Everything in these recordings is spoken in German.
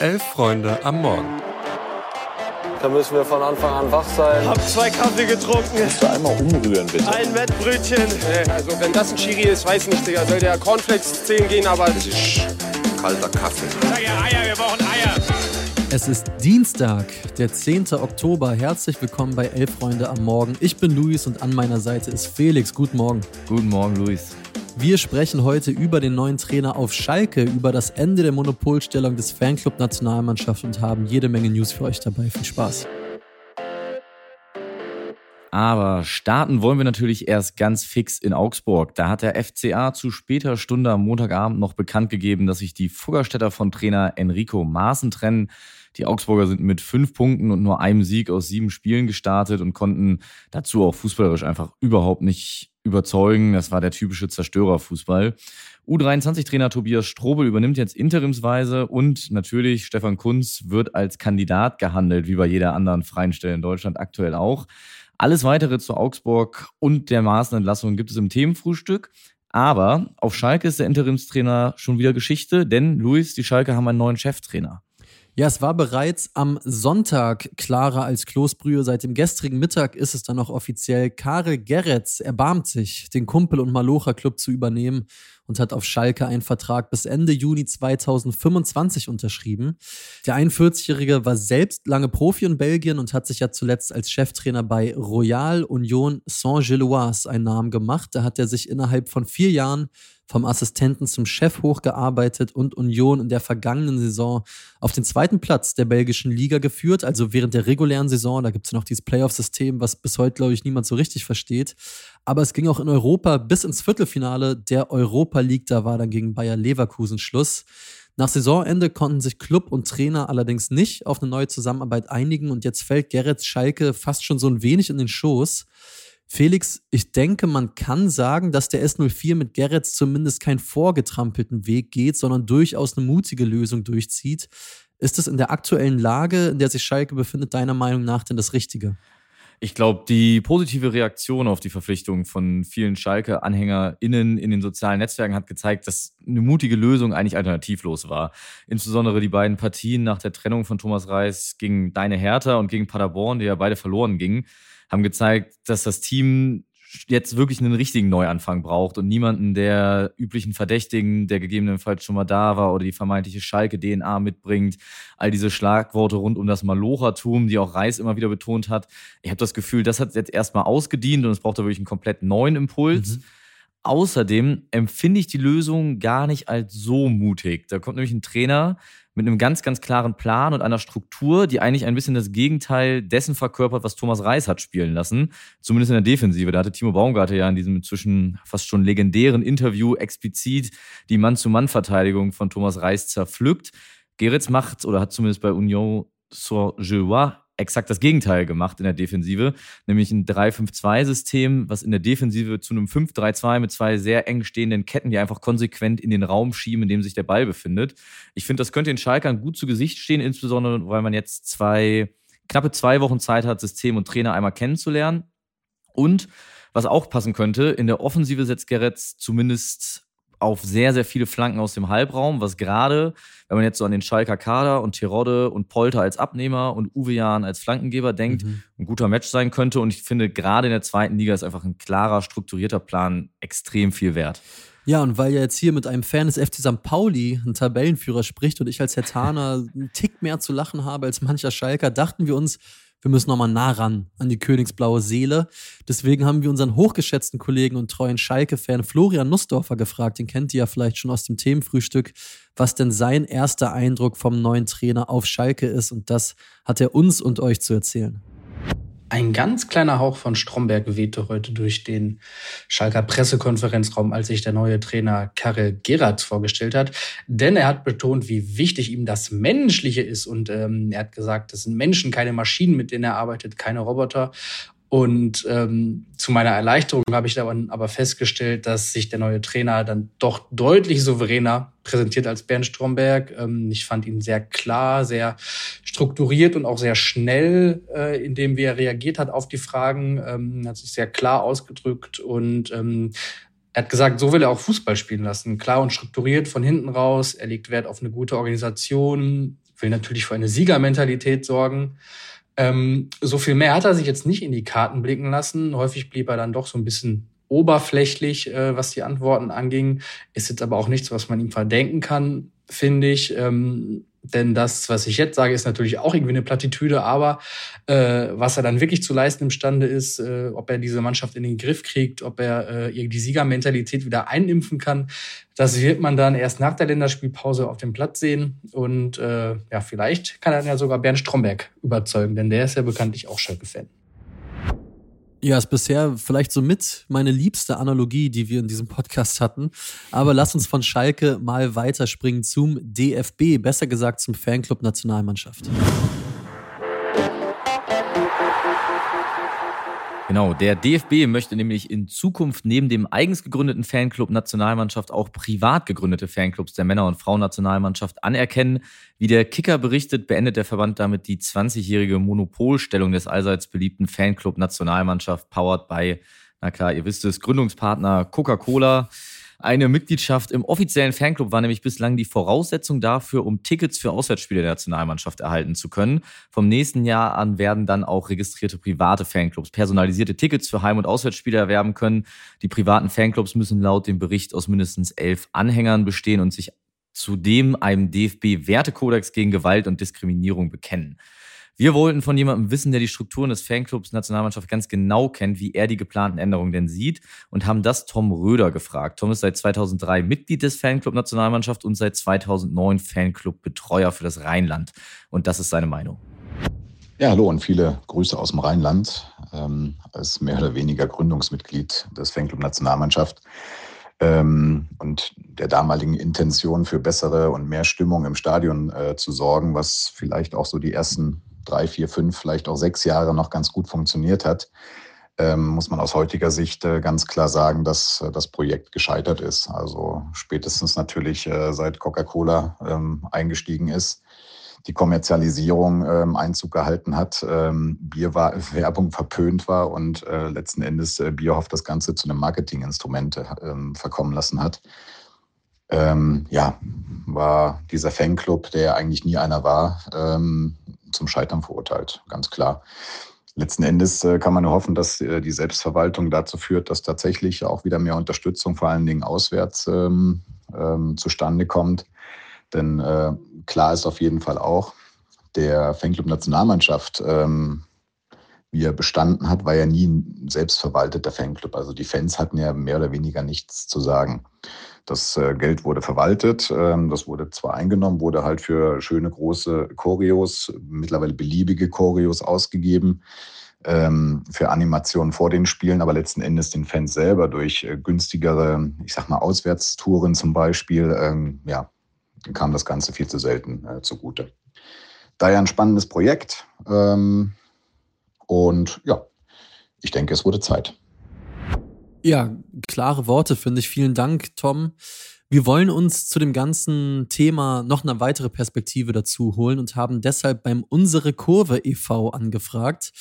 Elf Freunde am Morgen. Da müssen wir von Anfang an wach sein. Hab zwei Kaffee getrunken. Kannst du einmal umrühren, bitte? Ein Wettbrötchen. Nee, also wenn das ein Chiri ist, weiß nicht, Digga. Soll der Cornflakes 10 gehen, aber... Das ist kalter Kaffee. Sag ja Eier, wir brauchen Eier. Es ist Dienstag, der 10. Oktober. Herzlich willkommen bei Elf Freunde am Morgen. Ich bin Luis und an meiner Seite ist Felix. Guten Morgen. Guten Morgen, Luis. Wir sprechen heute über den neuen Trainer auf Schalke, über das Ende der Monopolstellung des Fanclub Nationalmannschaft und haben jede Menge News für euch dabei. Viel Spaß. Aber starten wollen wir natürlich erst ganz fix in Augsburg. Da hat der FCA zu später Stunde am Montagabend noch bekannt gegeben, dass sich die Fuggerstädter von Trainer Enrico Maaßen trennen. Die Augsburger sind mit fünf Punkten und nur einem Sieg aus sieben Spielen gestartet und konnten dazu auch fußballerisch einfach überhaupt nicht überzeugen. Das war der typische Zerstörerfußball. U23-Trainer Tobias Strobel übernimmt jetzt interimsweise und natürlich Stefan Kunz wird als Kandidat gehandelt, wie bei jeder anderen freien Stelle in Deutschland aktuell auch. Alles weitere zu Augsburg und der Maßenentlassung gibt es im Themenfrühstück. Aber auf Schalke ist der Interimstrainer schon wieder Geschichte, denn Luis, die Schalke haben einen neuen Cheftrainer. Ja, es war bereits am Sonntag klarer als Kloßbrühe. Seit dem gestrigen Mittag ist es dann noch offiziell. Karel Geretz erbarmt sich, den Kumpel- und Malocha-Club zu übernehmen und hat auf Schalke einen Vertrag bis Ende Juni 2025 unterschrieben. Der 41-Jährige war selbst lange Profi in Belgien und hat sich ja zuletzt als Cheftrainer bei Royal Union Saint-Gilloise einen Namen gemacht. Da hat er sich innerhalb von vier Jahren vom Assistenten zum Chef hochgearbeitet und Union in der vergangenen Saison auf den zweiten Platz der belgischen Liga geführt, also während der regulären Saison. Da gibt es noch dieses Playoff-System, was bis heute, glaube ich, niemand so richtig versteht. Aber es ging auch in Europa bis ins Viertelfinale der Europa League. Da war dann gegen Bayer Leverkusen Schluss. Nach Saisonende konnten sich Club und Trainer allerdings nicht auf eine neue Zusammenarbeit einigen und jetzt fällt Gerrit Schalke fast schon so ein wenig in den Schoß. Felix, ich denke, man kann sagen, dass der S04 mit Gerrits zumindest keinen vorgetrampelten Weg geht, sondern durchaus eine mutige Lösung durchzieht. Ist es in der aktuellen Lage, in der sich Schalke befindet, deiner Meinung nach denn das Richtige? Ich glaube, die positive Reaktion auf die Verpflichtung von vielen Schalke-AnhängerInnen in den sozialen Netzwerken hat gezeigt, dass eine mutige Lösung eigentlich alternativlos war. Insbesondere die beiden Partien nach der Trennung von Thomas Reis gegen Deine Hertha und gegen Paderborn, die ja beide verloren gingen, haben gezeigt, dass das Team jetzt wirklich einen richtigen Neuanfang braucht und niemanden der üblichen Verdächtigen, der gegebenenfalls schon mal da war oder die vermeintliche Schalke-DNA mitbringt. All diese Schlagworte rund um das Malochertum, die auch Reis immer wieder betont hat. Ich habe das Gefühl, das hat jetzt erstmal ausgedient und es braucht da wirklich einen komplett neuen Impuls. Mhm. Außerdem empfinde ich die Lösung gar nicht als so mutig. Da kommt nämlich ein Trainer, mit einem ganz, ganz klaren Plan und einer Struktur, die eigentlich ein bisschen das Gegenteil dessen verkörpert, was Thomas Reis hat spielen lassen. Zumindest in der Defensive. Da hatte Timo Baumgartel ja in diesem inzwischen fast schon legendären Interview explizit die Mann-zu-Mann-Verteidigung von Thomas Reis zerpflückt. Geritz macht oder hat zumindest bei Union Saint-Gillois exakt das Gegenteil gemacht in der Defensive, nämlich ein 3-5-2-System, was in der Defensive zu einem 5-3-2 mit zwei sehr eng stehenden Ketten, die einfach konsequent in den Raum schieben, in dem sich der Ball befindet. Ich finde, das könnte den Schalkern gut zu Gesicht stehen, insbesondere weil man jetzt zwei, knappe zwei Wochen Zeit hat, System und Trainer einmal kennenzulernen. Und was auch passen könnte, in der Offensive setzt Gerrits zumindest auf sehr, sehr viele Flanken aus dem Halbraum, was gerade, wenn man jetzt so an den Schalker Kader und Tirode und Polter als Abnehmer und Uwe Jahn als Flankengeber denkt, mhm. ein guter Match sein könnte. Und ich finde, gerade in der zweiten Liga ist einfach ein klarer, strukturierter Plan extrem viel wert. Ja, und weil ja jetzt hier mit einem Fan des FC St. Pauli, ein Tabellenführer, spricht und ich als Hertaner einen Tick mehr zu lachen habe als mancher Schalker, dachten wir uns, wir müssen nochmal nah ran an die königsblaue Seele. Deswegen haben wir unseren hochgeschätzten Kollegen und treuen Schalke-Fan Florian Nussdorfer gefragt, den kennt ihr ja vielleicht schon aus dem Themenfrühstück, was denn sein erster Eindruck vom neuen Trainer auf Schalke ist. Und das hat er uns und euch zu erzählen. Ein ganz kleiner Hauch von Stromberg wehte heute durch den Schalker Pressekonferenzraum, als sich der neue Trainer Karel Geratz vorgestellt hat. Denn er hat betont, wie wichtig ihm das Menschliche ist. Und ähm, er hat gesagt, das sind Menschen, keine Maschinen, mit denen er arbeitet, keine Roboter. Und ähm, zu meiner Erleichterung habe ich dann aber festgestellt, dass sich der neue Trainer dann doch deutlich souveräner präsentiert als Bernd Stromberg. Ähm, ich fand ihn sehr klar, sehr strukturiert und auch sehr schnell, äh, in dem wie er reagiert hat auf die Fragen. Ähm, hat sich sehr klar ausgedrückt und ähm, er hat gesagt, so will er auch Fußball spielen lassen. Klar und strukturiert von hinten raus. Er legt Wert auf eine gute Organisation, will natürlich für eine Siegermentalität sorgen. Ähm, so viel mehr hat er sich jetzt nicht in die Karten blicken lassen. Häufig blieb er dann doch so ein bisschen oberflächlich, äh, was die Antworten anging. Ist jetzt aber auch nichts, was man ihm verdenken kann, finde ich. Ähm, denn das, was ich jetzt sage, ist natürlich auch irgendwie eine Plattitüde, aber äh, was er dann wirklich zu leisten imstande ist, äh, ob er diese Mannschaft in den Griff kriegt, ob er äh, die Siegermentalität wieder einimpfen kann, das wird man dann erst nach der Länderspielpause auf dem Platz sehen. Und äh, ja, vielleicht kann er dann ja sogar Bernd Stromberg überzeugen, denn der ist ja bekanntlich auch Schalke-Fan. Ja, ist bisher vielleicht so mit meine liebste Analogie, die wir in diesem Podcast hatten. Aber lass uns von Schalke mal weiterspringen zum DFB, besser gesagt zum Fanclub Nationalmannschaft. Genau, der DFB möchte nämlich in Zukunft neben dem eigens gegründeten Fanclub Nationalmannschaft auch privat gegründete Fanclubs der Männer- und Frauennationalmannschaft anerkennen. Wie der Kicker berichtet, beendet der Verband damit die 20-jährige Monopolstellung des allseits beliebten Fanclub Nationalmannschaft, powered by, na klar, ihr wisst es, Gründungspartner Coca-Cola. Eine Mitgliedschaft im offiziellen Fanclub war nämlich bislang die Voraussetzung dafür, um Tickets für Auswärtsspiele der Nationalmannschaft erhalten zu können. Vom nächsten Jahr an werden dann auch registrierte private Fanclubs personalisierte Tickets für Heim- und Auswärtsspiele erwerben können. Die privaten Fanclubs müssen laut dem Bericht aus mindestens elf Anhängern bestehen und sich zudem einem DFB-Wertekodex gegen Gewalt und Diskriminierung bekennen. Wir wollten von jemandem wissen, der die Strukturen des Fanclubs Nationalmannschaft ganz genau kennt, wie er die geplanten Änderungen denn sieht und haben das Tom Röder gefragt. Tom ist seit 2003 Mitglied des Fanclub Nationalmannschaft und seit 2009 Fanclub-Betreuer für das Rheinland. Und das ist seine Meinung. Ja, hallo und viele Grüße aus dem Rheinland. Ähm, als mehr oder weniger Gründungsmitglied des Fanclub Nationalmannschaft ähm, und der damaligen Intention für bessere und mehr Stimmung im Stadion äh, zu sorgen, was vielleicht auch so die ersten drei, vier, fünf, vielleicht auch sechs Jahre noch ganz gut funktioniert hat, ähm, muss man aus heutiger Sicht äh, ganz klar sagen, dass äh, das Projekt gescheitert ist. Also spätestens natürlich äh, seit Coca-Cola ähm, eingestiegen ist, die Kommerzialisierung ähm, Einzug gehalten hat, Bierwerbung verpönt war und letzten Endes Bierhoff das Ganze zu einem Marketinginstrument verkommen lassen hat. Ähm, ja, war dieser Fanclub, der eigentlich nie einer war, ähm, zum Scheitern verurteilt, ganz klar. Letzten Endes äh, kann man nur hoffen, dass äh, die Selbstverwaltung dazu führt, dass tatsächlich auch wieder mehr Unterstützung, vor allen Dingen auswärts, ähm, ähm, zustande kommt. Denn äh, klar ist auf jeden Fall auch, der Fanclub Nationalmannschaft, ähm, wie er bestanden hat, war ja nie ein selbstverwalteter Fanclub. Also die Fans hatten ja mehr oder weniger nichts zu sagen. Das äh, Geld wurde verwaltet, ähm, das wurde zwar eingenommen, wurde halt für schöne große Choreos, mittlerweile beliebige Choreos ausgegeben, ähm, für Animationen vor den Spielen, aber letzten Endes den Fans selber durch äh, günstigere, ich sag mal, Auswärtstouren zum Beispiel, ähm, ja, kam das Ganze viel zu selten äh, zugute. Daher ein spannendes Projekt und ja, ich denke, es wurde Zeit. Ja, klare Worte, finde ich. Vielen Dank, Tom. Wir wollen uns zu dem ganzen Thema noch eine weitere Perspektive dazu holen und haben deshalb beim Unsere Kurve e.V. angefragt.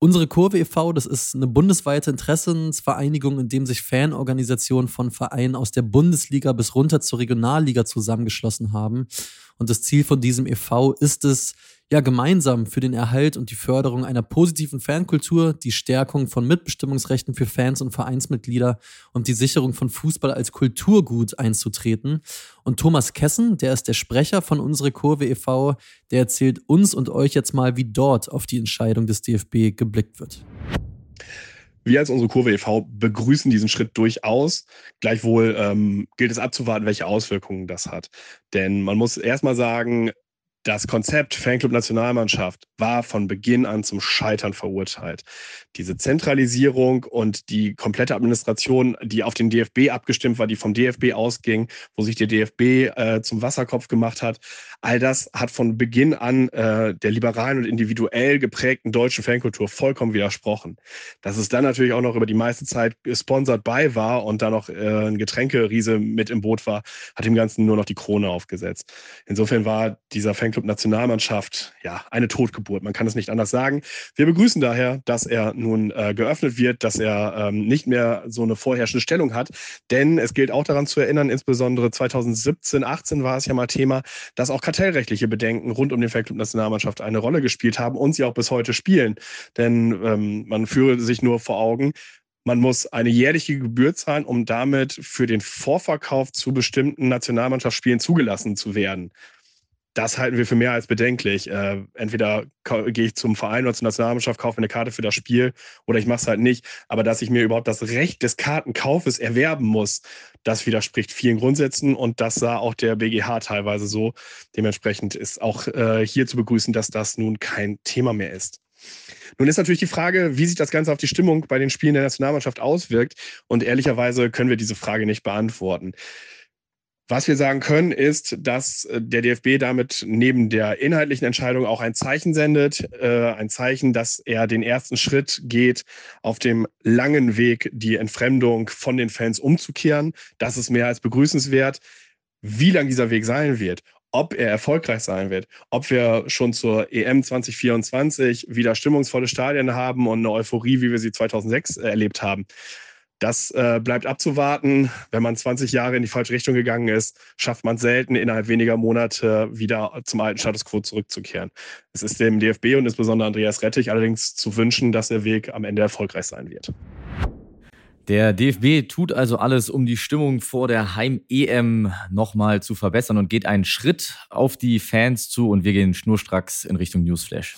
Unsere Kurve e.V., das ist eine bundesweite Interessensvereinigung, in dem sich Fanorganisationen von Vereinen aus der Bundesliga bis runter zur Regionalliga zusammengeschlossen haben. Und das Ziel von diesem e.V. ist es, ja gemeinsam für den Erhalt und die Förderung einer positiven Fankultur, die Stärkung von Mitbestimmungsrechten für Fans und Vereinsmitglieder und die Sicherung von Fußball als Kulturgut einzutreten. Und Thomas Kessen, der ist der Sprecher von unsere Kurve e.V., der erzählt uns und euch jetzt mal, wie dort auf die Entscheidung des DFB geblickt wird. Wir als unsere Kurve e.V. begrüßen diesen Schritt durchaus. Gleichwohl ähm, gilt es abzuwarten, welche Auswirkungen das hat. Denn man muss erstmal sagen, das Konzept Fanclub Nationalmannschaft war von Beginn an zum Scheitern verurteilt. Diese Zentralisierung und die komplette Administration, die auf den DFB abgestimmt war, die vom DFB ausging, wo sich der DFB äh, zum Wasserkopf gemacht hat, all das hat von Beginn an äh, der liberalen und individuell geprägten deutschen Fankultur vollkommen widersprochen. Dass es dann natürlich auch noch über die meiste Zeit gesponsert bei war und da noch äh, ein Getränkeriese mit im Boot war, hat dem Ganzen nur noch die Krone aufgesetzt. Insofern war dieser Fanclub Fanclub Nationalmannschaft ja eine Totgeburt. Man kann es nicht anders sagen. Wir begrüßen daher, dass er nun äh, geöffnet wird, dass er ähm, nicht mehr so eine vorherrschende Stellung hat. Denn es gilt auch daran zu erinnern, insbesondere 2017, 18 war es ja mal Thema, dass auch kartellrechtliche Bedenken rund um den Fanclub Nationalmannschaft eine Rolle gespielt haben und sie auch bis heute spielen. Denn ähm, man führe sich nur vor Augen, man muss eine jährliche Gebühr zahlen, um damit für den Vorverkauf zu bestimmten Nationalmannschaftsspielen zugelassen zu werden. Das halten wir für mehr als bedenklich. Äh, entweder gehe ich zum Verein oder zur Nationalmannschaft, kaufe eine Karte für das Spiel oder ich mache es halt nicht. Aber dass ich mir überhaupt das Recht des Kartenkaufes erwerben muss, das widerspricht vielen Grundsätzen und das sah auch der BGH teilweise so. Dementsprechend ist auch äh, hier zu begrüßen, dass das nun kein Thema mehr ist. Nun ist natürlich die Frage, wie sich das Ganze auf die Stimmung bei den Spielen der Nationalmannschaft auswirkt. Und ehrlicherweise können wir diese Frage nicht beantworten. Was wir sagen können, ist, dass äh, der DFB damit neben der inhaltlichen Entscheidung auch ein Zeichen sendet, äh, ein Zeichen, dass er den ersten Schritt geht, auf dem langen Weg die Entfremdung von den Fans umzukehren. Das ist mehr als begrüßenswert. Wie lang dieser Weg sein wird, ob er erfolgreich sein wird, ob wir schon zur EM 2024 wieder stimmungsvolle Stadien haben und eine Euphorie, wie wir sie 2006 erlebt haben. Das äh, bleibt abzuwarten. Wenn man 20 Jahre in die falsche Richtung gegangen ist, schafft man selten innerhalb weniger Monate wieder zum alten Status quo zurückzukehren. Es ist dem DFB und insbesondere Andreas Rettich allerdings zu wünschen, dass der Weg am Ende erfolgreich sein wird. Der DFB tut also alles, um die Stimmung vor der Heim-EM nochmal zu verbessern und geht einen Schritt auf die Fans zu und wir gehen schnurstracks in Richtung Newsflash.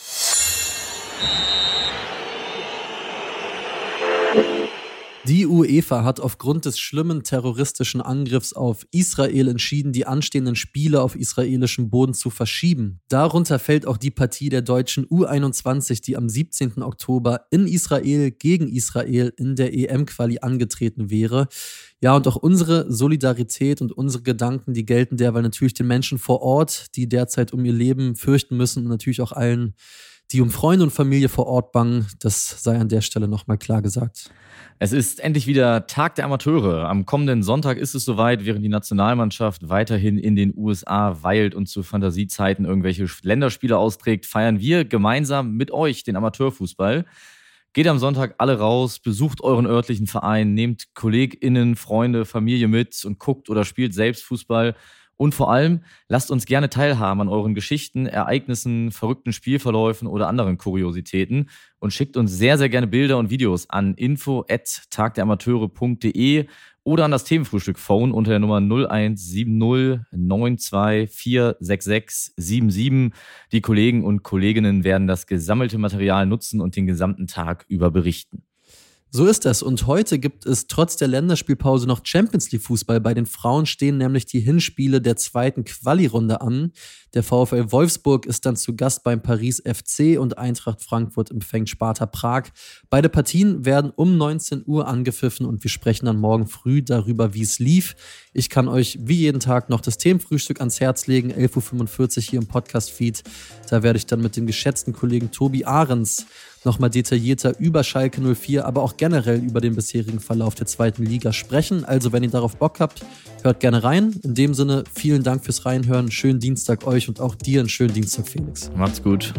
Die UEFA hat aufgrund des schlimmen terroristischen Angriffs auf Israel entschieden, die anstehenden Spiele auf israelischem Boden zu verschieben. Darunter fällt auch die Partie der deutschen U21, die am 17. Oktober in Israel gegen Israel in der EM-Quali angetreten wäre. Ja, und auch unsere Solidarität und unsere Gedanken, die gelten derweil natürlich den Menschen vor Ort, die derzeit um ihr Leben fürchten müssen und natürlich auch allen, die um Freunde und Familie vor Ort bangen. Das sei an der Stelle nochmal klar gesagt. Es ist endlich wieder Tag der Amateure. Am kommenden Sonntag ist es soweit, während die Nationalmannschaft weiterhin in den USA weilt und zu Fantasiezeiten irgendwelche Länderspiele austrägt, feiern wir gemeinsam mit euch den Amateurfußball. Geht am Sonntag alle raus, besucht euren örtlichen Verein, nehmt KollegInnen, Freunde, Familie mit und guckt oder spielt selbst Fußball. Und vor allem, lasst uns gerne teilhaben an euren Geschichten, Ereignissen, verrückten Spielverläufen oder anderen Kuriositäten und schickt uns sehr, sehr gerne Bilder und Videos an info@tagderamateure.de oder an das Themenfrühstück Phone unter der Nummer 0170 9246677. Die Kollegen und Kolleginnen werden das gesammelte Material nutzen und den gesamten Tag über berichten. So ist es. Und heute gibt es trotz der Länderspielpause noch Champions League Fußball. Bei den Frauen stehen nämlich die Hinspiele der zweiten Quali-Runde an. Der VfL Wolfsburg ist dann zu Gast beim Paris FC und Eintracht Frankfurt empfängt Sparta Prag. Beide Partien werden um 19 Uhr angepfiffen und wir sprechen dann morgen früh darüber, wie es lief. Ich kann euch wie jeden Tag noch das Themenfrühstück ans Herz legen, 11.45 Uhr hier im Podcast-Feed. Da werde ich dann mit dem geschätzten Kollegen Tobi Ahrens nochmal detaillierter über Schalke 04, aber auch generell über den bisherigen Verlauf der zweiten Liga sprechen. Also wenn ihr darauf Bock habt, hört gerne rein. In dem Sinne, vielen Dank fürs Reinhören. Schönen Dienstag euch und auch dir einen schönen Dienstag, Felix. Macht's gut.